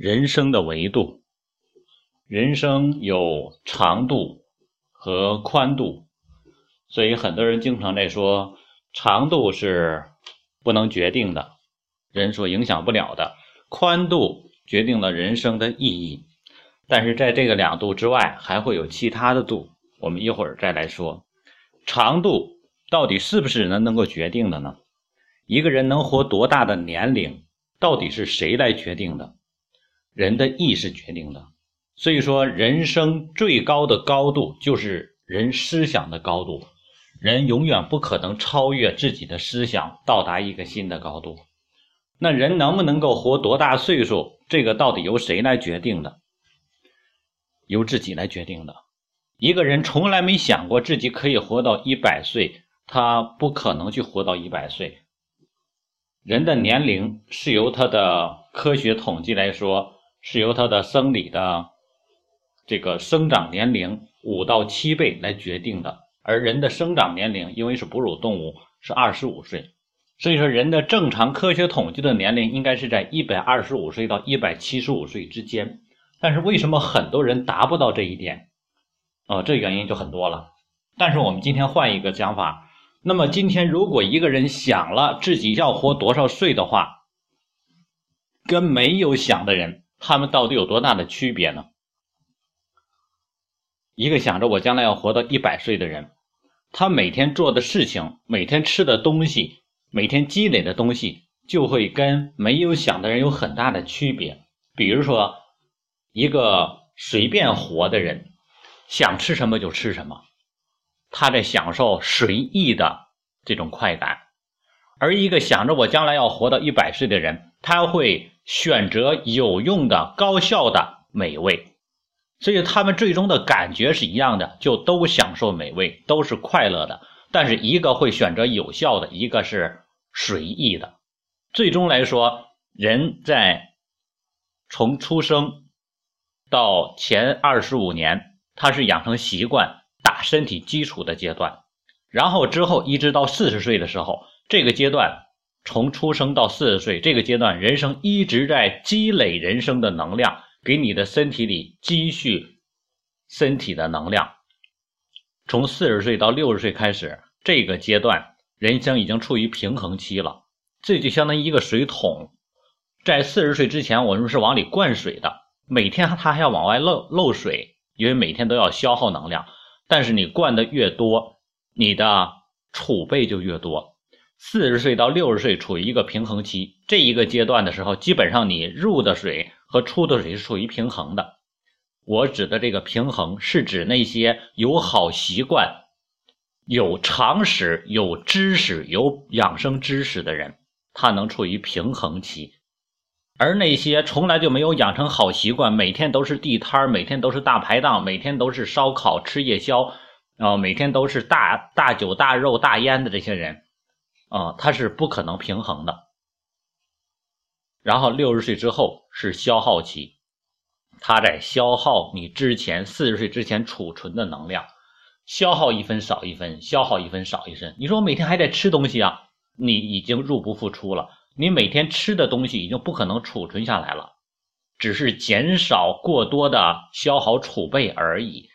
人生的维度，人生有长度和宽度，所以很多人经常在说长度是不能决定的，人所影响不了的，宽度决定了人生的意义。但是在这个两度之外，还会有其他的度，我们一会儿再来说。长度到底是不是人能够决定的呢？一个人能活多大的年龄，到底是谁来决定的？人的意识决定的，所以说人生最高的高度就是人思想的高度，人永远不可能超越自己的思想，到达一个新的高度。那人能不能够活多大岁数，这个到底由谁来决定的？由自己来决定的。一个人从来没想过自己可以活到一百岁，他不可能去活到一百岁。人的年龄是由他的科学统计来说。是由它的生理的这个生长年龄五到七倍来决定的，而人的生长年龄因为是哺乳动物是二十五岁，所以说人的正常科学统计的年龄应该是在一百二十五岁到一百七十五岁之间。但是为什么很多人达不到这一点？哦，这原因就很多了。但是我们今天换一个讲法，那么今天如果一个人想了自己要活多少岁的话，跟没有想的人。他们到底有多大的区别呢？一个想着我将来要活到一百岁的人，他每天做的事情、每天吃的东西、每天积累的东西，就会跟没有想的人有很大的区别。比如说，一个随便活的人，想吃什么就吃什么，他在享受随意的这种快感；而一个想着我将来要活到一百岁的人，他会。选择有用的、高效的美味，所以他们最终的感觉是一样的，就都享受美味，都是快乐的。但是一个会选择有效的，一个是随意的。最终来说，人在从出生到前二十五年，他是养成习惯、打身体基础的阶段，然后之后一直到四十岁的时候，这个阶段。从出生到四十岁这个阶段，人生一直在积累人生的能量，给你的身体里积蓄身体的能量。从四十岁到六十岁开始，这个阶段人生已经处于平衡期了。这就相当于一个水桶，在四十岁之前，我们是往里灌水的，每天它还要往外漏漏水，因为每天都要消耗能量。但是你灌的越多，你的储备就越多。四十岁到六十岁处于一个平衡期，这一个阶段的时候，基本上你入的水和出的水是处于平衡的。我指的这个平衡，是指那些有好习惯、有常识、有知识、有养生知识的人，他能处于平衡期；而那些从来就没有养成好习惯，每天都是地摊每天都是大排档，每天都是烧烤吃夜宵，啊，每天都是大大酒大肉大烟的这些人。啊，它是不可能平衡的。然后六十岁之后是消耗期，它在消耗你之前四十岁之前储存的能量，消耗一分少一分，消耗一分少一分。你说我每天还在吃东西啊，你已经入不敷出了。你每天吃的东西已经不可能储存下来了，只是减少过多的消耗储备而已。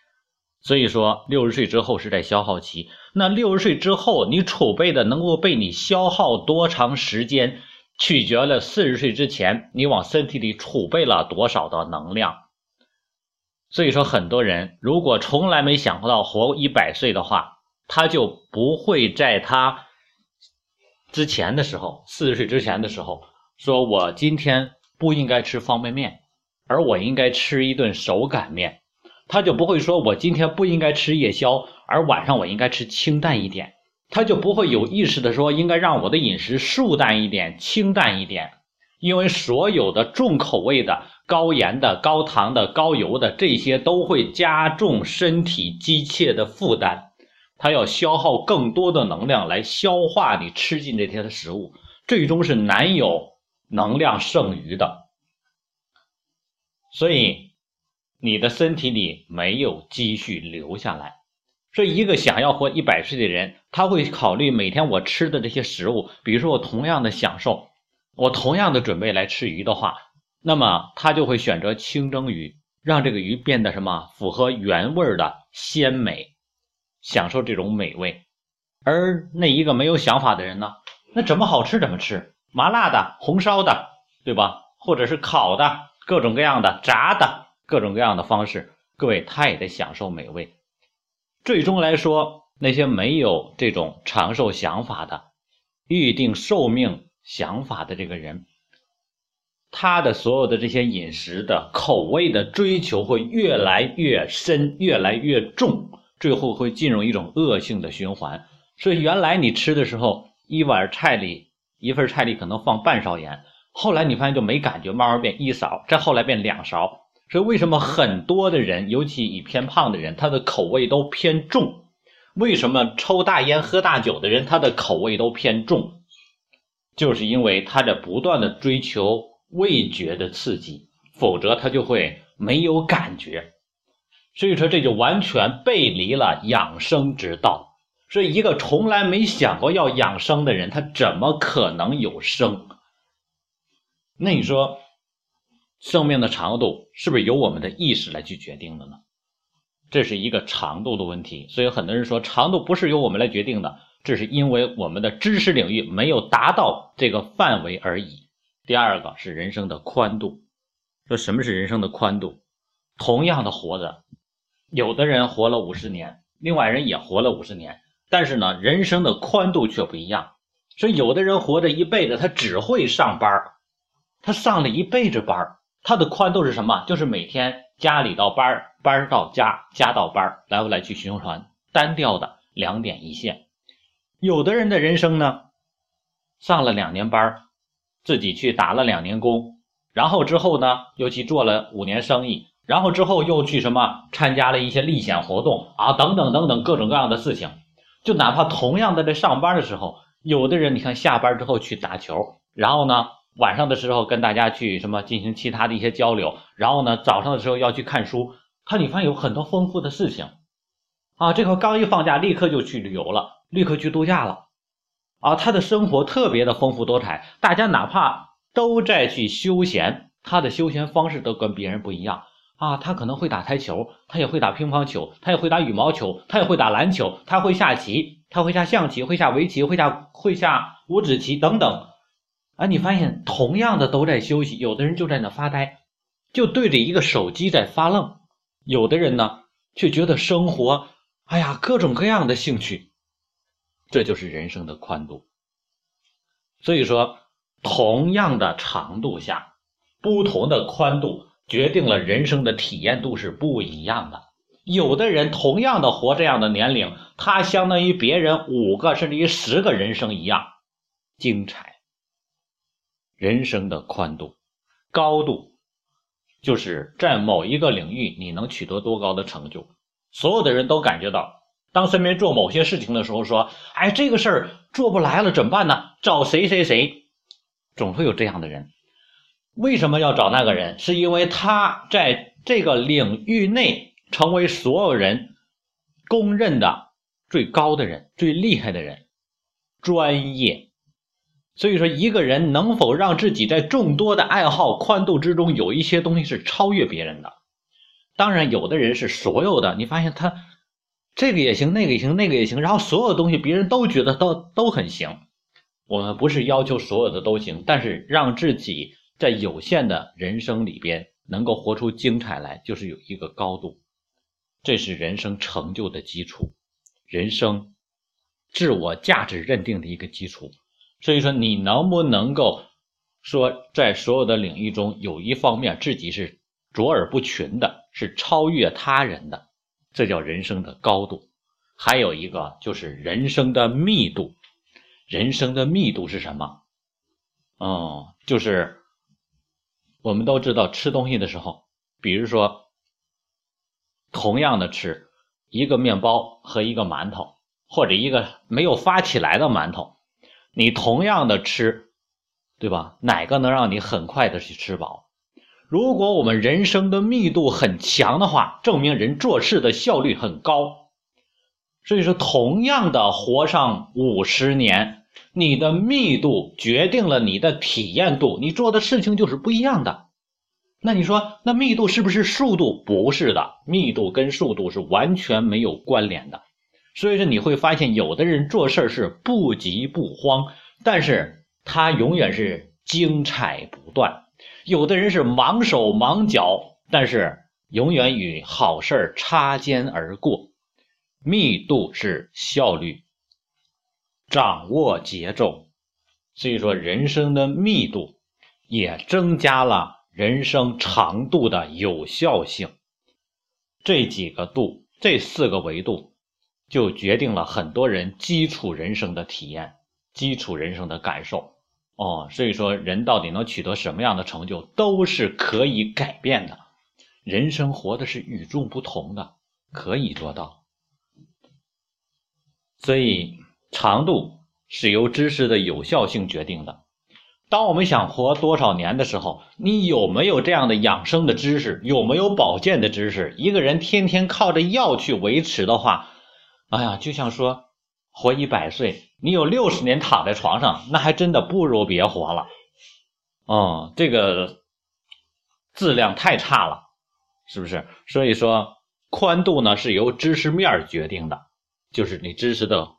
所以说，六十岁之后是在消耗期。那六十岁之后，你储备的能够被你消耗多长时间，取决了四十岁之前你往身体里储备了多少的能量。所以说，很多人如果从来没想过到活一百岁的话，他就不会在他之前的时候，四十岁之前的时候，说我今天不应该吃方便面，而我应该吃一顿手擀面。他就不会说，我今天不应该吃夜宵，而晚上我应该吃清淡一点。他就不会有意识的说，应该让我的饮食素淡一点、清淡一点。因为所有的重口味的、高盐的、高糖的、高油的这些，都会加重身体机械的负担。它要消耗更多的能量来消化你吃进这些的食物，最终是难有能量剩余的。所以。你的身体里没有积蓄留下来，所以一个想要活一百岁的人，他会考虑每天我吃的这些食物。比如说，我同样的享受，我同样的准备来吃鱼的话，那么他就会选择清蒸鱼，让这个鱼变得什么符合原味的鲜美，享受这种美味。而那一个没有想法的人呢，那怎么好吃怎么吃，麻辣的、红烧的，对吧？或者是烤的，各种各样的炸的，各种各样的方式，各位他也得享受美味。最终来说，那些没有这种长寿想法的、预定寿命想法的这个人。他的所有的这些饮食的口味的追求会越来越深，越来越重，最后会进入一种恶性的循环。所以原来你吃的时候，一碗菜里一份菜里可能放半勺盐，后来你发现就没感觉，慢慢变一勺，再后来变两勺。所以为什么很多的人，尤其以偏胖的人，他的口味都偏重？为什么抽大烟喝大酒的人，他的口味都偏重？就是因为他在不断的追求。味觉的刺激，否则他就会没有感觉。所以说，这就完全背离了养生之道。所以，一个从来没想过要养生的人，他怎么可能有生？那你说，生命的长度是不是由我们的意识来去决定的呢？这是一个长度的问题。所以，很多人说长度不是由我们来决定的，这是因为我们的知识领域没有达到这个范围而已。第二个是人生的宽度，说什么是人生的宽度？同样的活着，有的人活了五十年，另外人也活了五十年，但是呢，人生的宽度却不一样。所以有的人活着一辈子，他只会上班他上了一辈子班它的宽度是什么？就是每天家里到班儿班儿到家，家到班儿来回来去循环，单调的两点一线。有的人的人生呢，上了两年班儿自己去打了两年工，然后之后呢，又去做了五年生意，然后之后又去什么参加了一些历险活动啊，等等等等各种各样的事情。就哪怕同样的在上班的时候，有的人你看下班之后去打球，然后呢晚上的时候跟大家去什么进行其他的一些交流，然后呢早上的时候要去看书，他你发现有很多丰富的事情啊。这会刚一放假，立刻就去旅游了，立刻去度假了。啊，他的生活特别的丰富多彩，大家哪怕都在去休闲，他的休闲方式都跟别人不一样啊。他可能会打台球，他也会打乒乓球，他也会打羽毛球，他也会打篮球，他会下棋，他会下象棋，会下围棋，会下会下五子棋等等。啊，你发现同样的都在休息，有的人就在那发呆，就对着一个手机在发愣；有的人呢，却觉得生活，哎呀，各种各样的兴趣。这就是人生的宽度。所以说，同样的长度下，不同的宽度决定了人生的体验度是不一样的。有的人同样的活这样的年龄，他相当于别人五个甚至于十个人生一样精彩。人生的宽度、高度，就是在某一个领域你能取得多高的成就，所有的人都感觉到。当身边做某些事情的时候，说：“哎，这个事儿做不来了，怎么办呢？找谁谁谁，总会有这样的人。为什么要找那个人？是因为他在这个领域内成为所有人公认的最高的人、最厉害的人，专业。所以说，一个人能否让自己在众多的爱好宽度之中有一些东西是超越别人的？当然，有的人是所有的，你发现他。”这个也行，那个也行，那个也行，然后所有东西别人都觉得都都很行。我们不是要求所有的都行，但是让自己在有限的人生里边能够活出精彩来，就是有一个高度，这是人生成就的基础，人生自我价值认定的一个基础。所以说，你能不能够说在所有的领域中有一方面自己是卓尔不群的，是超越他人的？这叫人生的高度，还有一个就是人生的密度。人生的密度是什么？哦，就是我们都知道，吃东西的时候，比如说，同样的吃一个面包和一个馒头，或者一个没有发起来的馒头，你同样的吃，对吧？哪个能让你很快的去吃饱？如果我们人生的密度很强的话，证明人做事的效率很高。所以说，同样的活上五十年，你的密度决定了你的体验度，你做的事情就是不一样的。那你说，那密度是不是速度？不是的，密度跟速度是完全没有关联的。所以说你会发现，有的人做事是不急不慌，但是他永远是精彩不断；有的人是忙手忙脚，但是永远与好事擦肩而过。密度是效率，掌握节奏，所以说人生的密度也增加了。人生长度的有效性，这几个度，这四个维度，就决定了很多人基础人生的体验、基础人生的感受。哦，所以说人到底能取得什么样的成就，都是可以改变的。人生活的是与众不同的，可以做到。所以，长度是由知识的有效性决定的。当我们想活多少年的时候，你有没有这样的养生的知识？有没有保健的知识？一个人天天靠着药去维持的话，哎呀，就像说活一百岁，你有六十年躺在床上，那还真的不如别活了。哦，这个质量太差了，是不是？所以说，宽度呢是由知识面决定的，就是你知识的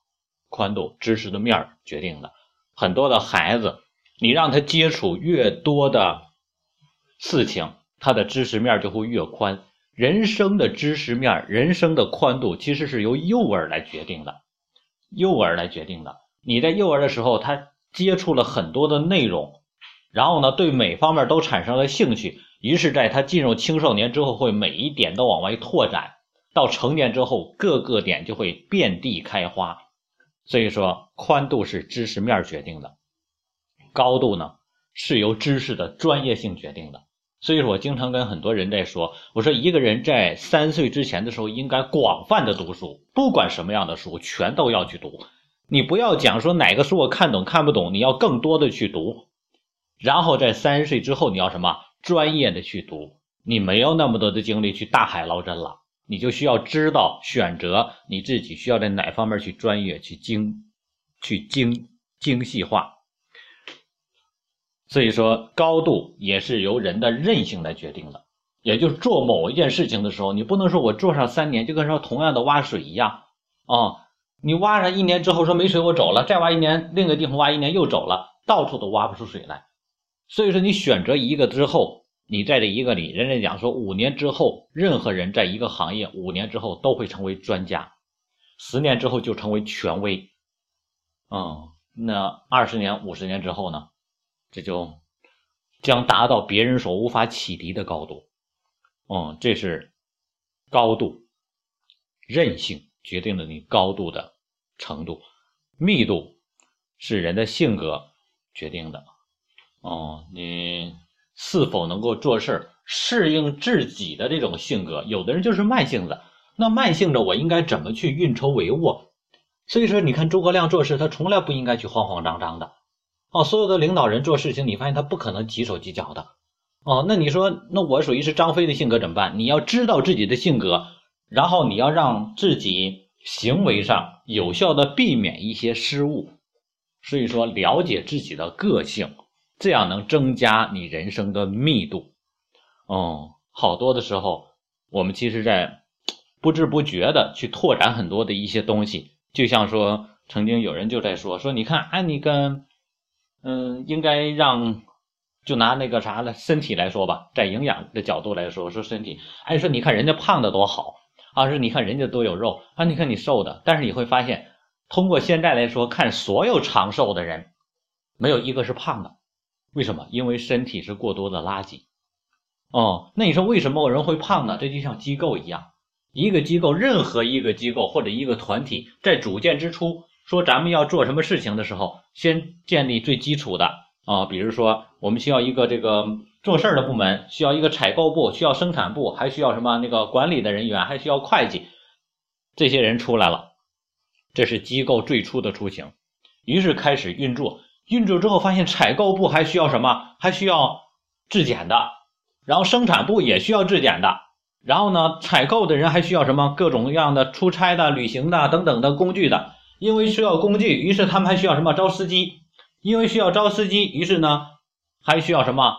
宽度、知识的面决定的。很多的孩子。你让他接触越多的事情，他的知识面就会越宽。人生的知识面、人生的宽度，其实是由幼儿来决定的。幼儿来决定的。你在幼儿的时候，他接触了很多的内容，然后呢，对每方面都产生了兴趣。于是，在他进入青少年之后，会每一点都往外拓展。到成年之后，各个点就会遍地开花。所以说，宽度是知识面决定的。高度呢是由知识的专业性决定的，所以说我经常跟很多人在说，我说一个人在三岁之前的时候应该广泛的读书，不管什么样的书全都要去读，你不要讲说哪个书我看懂看不懂，你要更多的去读，然后在三十岁之后你要什么？专业的去读，你没有那么多的精力去大海捞针了，你就需要知道选择你自己需要在哪方面去专业去精去精精细化。所以说，高度也是由人的韧性来决定的。也就是做某一件事情的时候，你不能说我做上三年就跟说同样的挖水一样啊，你挖上一年之后说没水我走了，再挖一年另一个地方挖一年又走了，到处都挖不出水来。所以说，你选择一个之后，你在这一个里，人家讲说五年之后，任何人在一个行业五年之后都会成为专家，十年之后就成为权威。嗯，那二十年、五十年之后呢？这就将达到别人所无法启迪的高度，嗯，这是高度，韧性决定了你高度的程度，密度是人的性格决定的，哦，你是否能够做事适应自己的这种性格？有的人就是慢性子，那慢性子我应该怎么去运筹帷幄？所以说，你看诸葛亮做事，他从来不应该去慌慌张张的。哦，所有的领导人做事情，你发现他不可能急手急脚的。哦，那你说，那我属于是张飞的性格怎么办？你要知道自己的性格，然后你要让自己行为上有效的避免一些失误。所以说，了解自己的个性，这样能增加你人生的密度。哦，好多的时候，我们其实在不知不觉的去拓展很多的一些东西。就像说，曾经有人就在说说，你看，哎，你跟嗯，应该让，就拿那个啥了，身体来说吧，在营养的角度来说，说身体，哎，说你看人家胖的多好啊，说你看人家都有肉啊，你看你瘦的，但是你会发现，通过现在来说，看所有长寿的人，没有一个是胖的，为什么？因为身体是过多的垃圾。哦，那你说为什么人会胖呢？这就像机构一样，一个机构，任何一个机构或者一个团体，在组建之初。说咱们要做什么事情的时候，先建立最基础的啊，比如说我们需要一个这个做事儿的部门，需要一个采购部，需要生产部，还需要什么那个管理的人员，还需要会计，这些人出来了，这是机构最初的雏形。于是开始运作，运作之后发现采购部还需要什么？还需要质检的，然后生产部也需要质检的，然后呢，采购的人还需要什么？各种各样的出差的、旅行的等等的工具的。因为需要工具，于是他们还需要什么招司机？因为需要招司机，于是呢还需要什么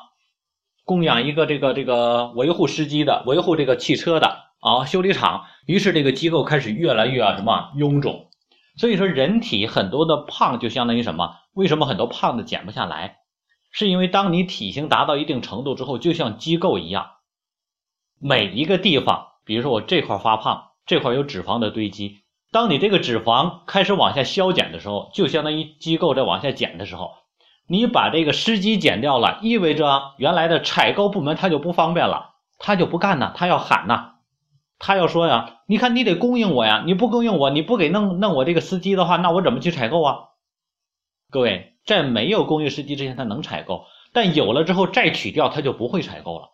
供养一个这个这个维护司机的，维护这个汽车的啊修理厂，于是这个机构开始越来越什么臃肿。所以说，人体很多的胖就相当于什么？为什么很多胖子减不下来？是因为当你体型达到一定程度之后，就像机构一样，每一个地方，比如说我这块发胖，这块有脂肪的堆积。当你这个脂肪开始往下消减的时候，就相当于机构在往下减的时候，你把这个司机减掉了，意味着原来的采购部门他就不方便了，他就不干呢，他要喊呐，他要说呀，你看你得供应我呀，你不供应我，你不给弄弄我这个司机的话，那我怎么去采购啊？各位，在没有供应司机之前，他能采购，但有了之后再取掉，他就不会采购了。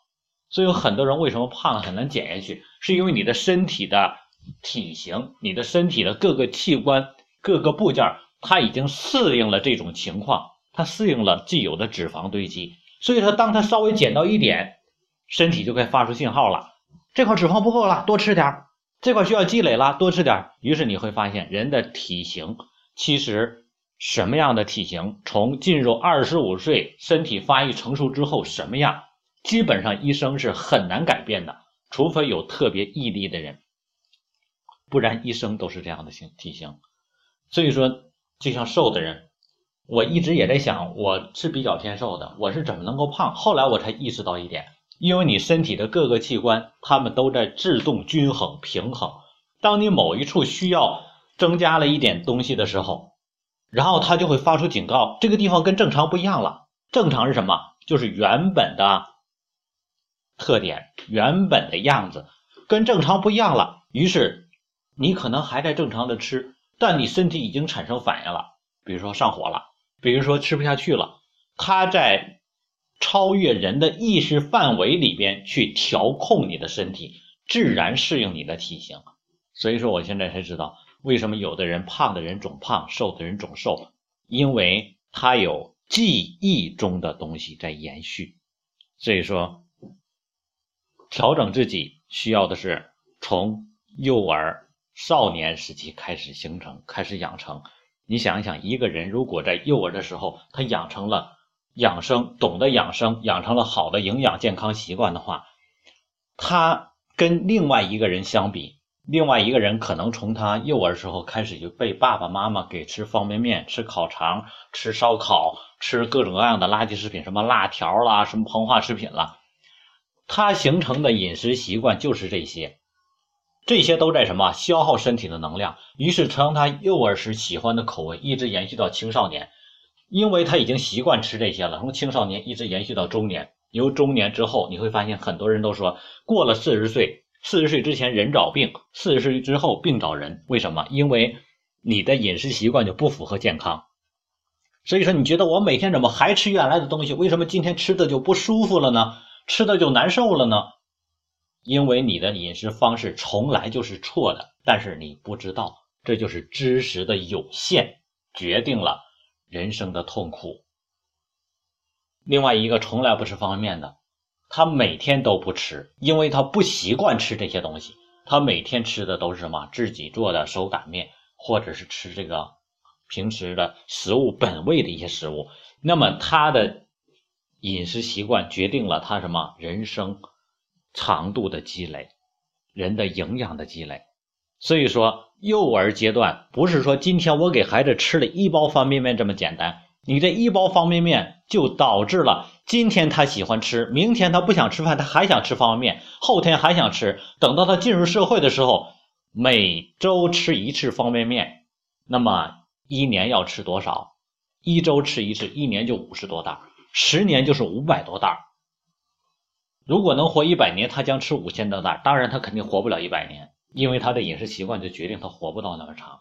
所以有很多人为什么胖了很难减下去，是因为你的身体的。体型，你的身体的各个器官、各个部件，它已经适应了这种情况，它适应了既有的脂肪堆积，所以说，当它稍微减到一点，身体就该发出信号了，这块脂肪不够了，多吃点儿这块需要积累了，多吃点儿于是你会发现，人的体型其实什么样的体型，从进入二十五岁，身体发育成熟之后什么样，基本上一生是很难改变的，除非有特别毅力的人。不然一生都是这样的形体型，所以说就像瘦的人，我一直也在想，我是比较偏瘦的，我是怎么能够胖？后来我才意识到一点，因为你身体的各个器官，它们都在自动均衡平衡。当你某一处需要增加了一点东西的时候，然后它就会发出警告，这个地方跟正常不一样了。正常是什么？就是原本的特点，原本的样子跟正常不一样了，于是。你可能还在正常的吃，但你身体已经产生反应了，比如说上火了，比如说吃不下去了，它在超越人的意识范围里边去调控你的身体，自然适应你的体型。所以说，我现在才知道为什么有的人胖的人总胖，瘦的人总瘦，因为他有记忆中的东西在延续。所以说，调整自己需要的是从幼儿。少年时期开始形成，开始养成。你想一想，一个人如果在幼儿的时候，他养成了养生，懂得养生，养成了好的营养健康习惯的话，他跟另外一个人相比，另外一个人可能从他幼儿时候开始就被爸爸妈妈给吃方便面、吃烤肠、吃烧烤、吃各种各样的垃圾食品，什么辣条啦，什么膨化食品了，他形成的饮食习惯就是这些。这些都在什么消耗身体的能量，于是从他幼儿时喜欢的口味一直延续到青少年，因为他已经习惯吃这些了。从青少年一直延续到中年，由中年之后，你会发现很多人都说过了四十岁，四十岁之前人找病，四十岁之后病找人。为什么？因为你的饮食习惯就不符合健康。所以说，你觉得我每天怎么还吃原来的东西？为什么今天吃的就不舒服了呢？吃的就难受了呢？因为你的饮食方式从来就是错的，但是你不知道，这就是知识的有限决定了人生的痛苦。另外一个从来不吃方便面的，他每天都不吃，因为他不习惯吃这些东西，他每天吃的都是什么自己做的手擀面，或者是吃这个平时的食物本味的一些食物。那么他的饮食习惯决定了他什么人生。长度的积累，人的营养的积累，所以说幼儿阶段不是说今天我给孩子吃了一包方便面这么简单，你这一包方便面就导致了今天他喜欢吃，明天他不想吃饭，他还想吃方便面，后天还想吃，等到他进入社会的时候，每周吃一次方便面，那么一年要吃多少？一周吃一次，一年就五十多袋，十年就是五百多袋。如果能活一百年，他将吃五千多袋。当然，他肯定活不了一百年，因为他的饮食习惯就决定他活不到那么长。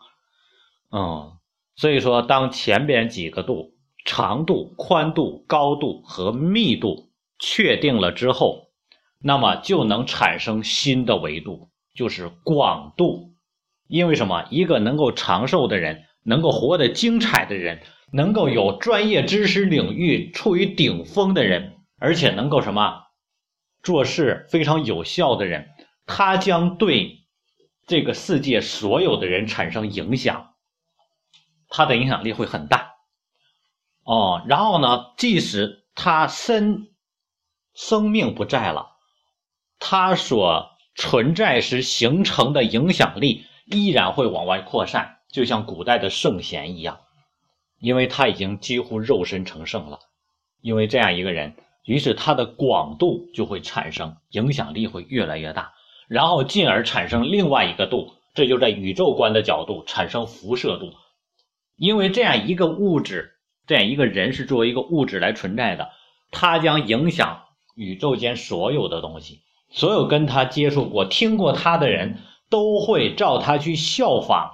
嗯，所以说，当前边几个度——长度、宽度、高度和密度确定了之后，那么就能产生新的维度，就是广度。因为什么？一个能够长寿的人，能够活得精彩的人，能够有专业知识领域处于顶峰的人，而且能够什么？做事非常有效的人，他将对这个世界所有的人产生影响，他的影响力会很大。哦，然后呢，即使他身生命不在了，他所存在时形成的影响力依然会往外扩散，就像古代的圣贤一样，因为他已经几乎肉身成圣了。因为这样一个人，于是它的广度就会产生，影响力会越来越大，然后进而产生另外一个度，这就在宇宙观的角度产生辐射度。因为这样一个物质，这样一个人是作为一个物质来存在的，他将影响宇宙间所有的东西，所有跟他接触过、听过他的人都会照他去效仿，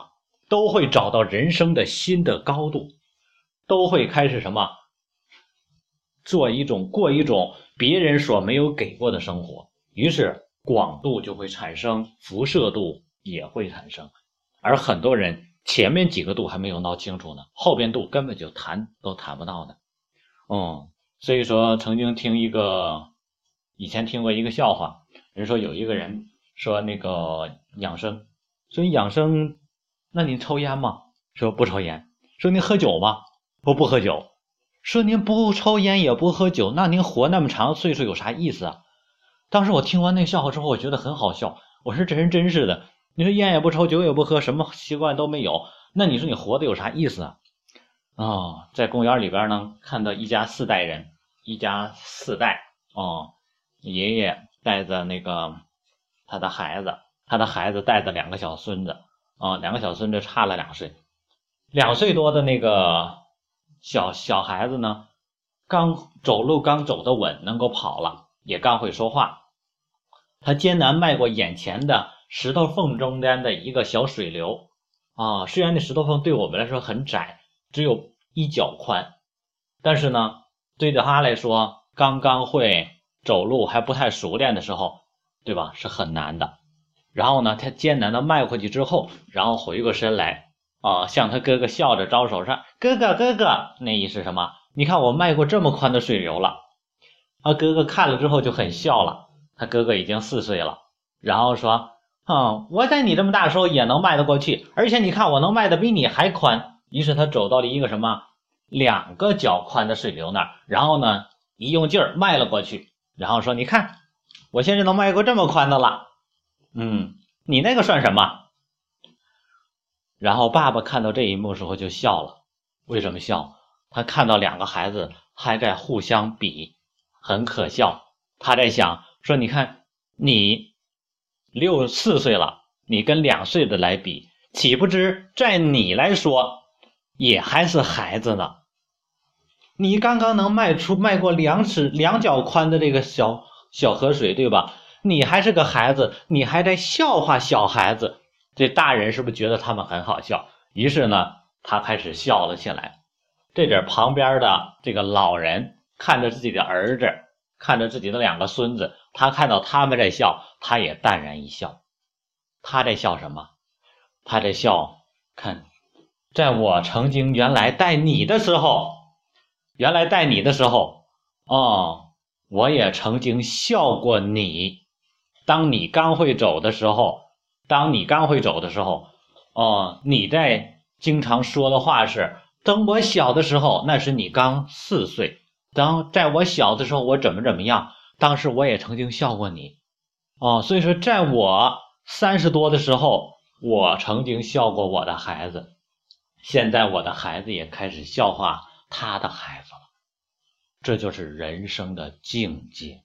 都会找到人生的新的高度，都会开始什么？做一种过一种别人所没有给过的生活，于是广度就会产生，辐射度也会产生，而很多人前面几个度还没有闹清楚呢，后边度根本就谈都谈不到的。嗯，所以说曾经听一个以前听过一个笑话，人说有一个人说那个养生，说你养生，那你抽烟吗？说不抽烟。说你喝酒吗？说不喝酒。说您不抽烟也不喝酒，那您活那么长岁数有啥意思啊？当时我听完那个笑话之后，我觉得很好笑。我说这人真是的，你说烟也不抽，酒也不喝，什么习惯都没有，那你说你活的有啥意思啊？啊，在公园里边呢，看到一家四代人，一家四代哦，爷爷带着那个他的孩子，他的孩子带着两个小孙子啊，两个小孙子差了两岁，两岁多的那个。小小孩子呢，刚走路刚走得稳，能够跑了，也刚会说话。他艰难迈过眼前的石头缝中间的一个小水流啊，虽然那石头缝对我们来说很窄，只有一脚宽，但是呢，对着他来说，刚刚会走路还不太熟练的时候，对吧？是很难的。然后呢，他艰难的迈过去之后，然后回过身来。啊，向他哥哥笑着招手说：“哥哥，哥哥，那意思什么？你看我迈过这么宽的水流了。”啊，哥哥看了之后就很笑了。他哥哥已经四岁了，然后说：“嗯，我在你这么大的时候也能迈得过去，而且你看我能迈得比你还宽。”于是他走到了一个什么两个脚宽的水流那儿，然后呢一用劲儿迈了过去，然后说：“你看，我现在能迈过这么宽的了。嗯，你那个算什么？”然后爸爸看到这一幕时候就笑了，为什么笑？他看到两个孩子还在互相比，很可笑。他在想说：“你看，你六四岁了，你跟两岁的来比，岂不知在你来说也还是孩子呢？你刚刚能迈出迈过两尺两脚宽的这个小小河水，对吧？你还是个孩子，你还在笑话小孩子。”这大人是不是觉得他们很好笑？于是呢，他开始笑了起来。这点旁边的这个老人看着自己的儿子，看着自己的两个孙子，他看到他们在笑，他也淡然一笑。他在笑什么？他在笑，看，在我曾经原来带你的时候，原来带你的时候，哦，我也曾经笑过你。当你刚会走的时候。当你刚会走的时候，哦，你在经常说的话是：等我小的时候，那是你刚四岁。当在我小的时候，我怎么怎么样？当时我也曾经笑过你，哦，所以说，在我三十多的时候，我曾经笑过我的孩子。现在我的孩子也开始笑话他的孩子了，这就是人生的境界。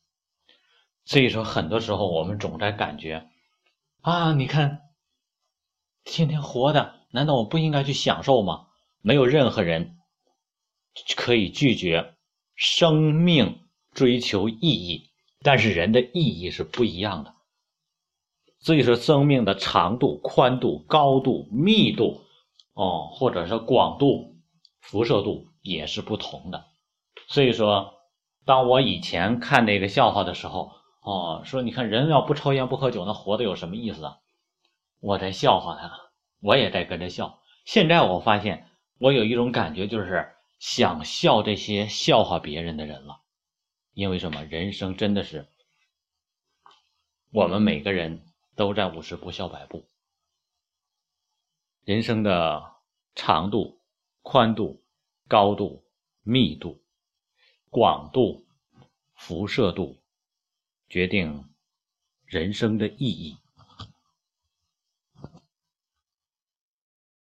所以说，很多时候我们总在感觉。啊，你看，天天活的，难道我不应该去享受吗？没有任何人可以拒绝生命追求意义，但是人的意义是不一样的。所以说，生命的长度、宽度、高度、密度，哦，或者是广度、辐射度也是不同的。所以说，当我以前看那个笑话的时候。哦，说你看人要不抽烟不喝酒，那活的有什么意思啊？我在笑话他，我也在跟着笑。现在我发现，我有一种感觉，就是想笑这些笑话别人的人了。因为什么？人生真的是，我们每个人都在五十步笑百步。人生的长度、宽度、高度、密度、广度、辐射度。决定人生的意义。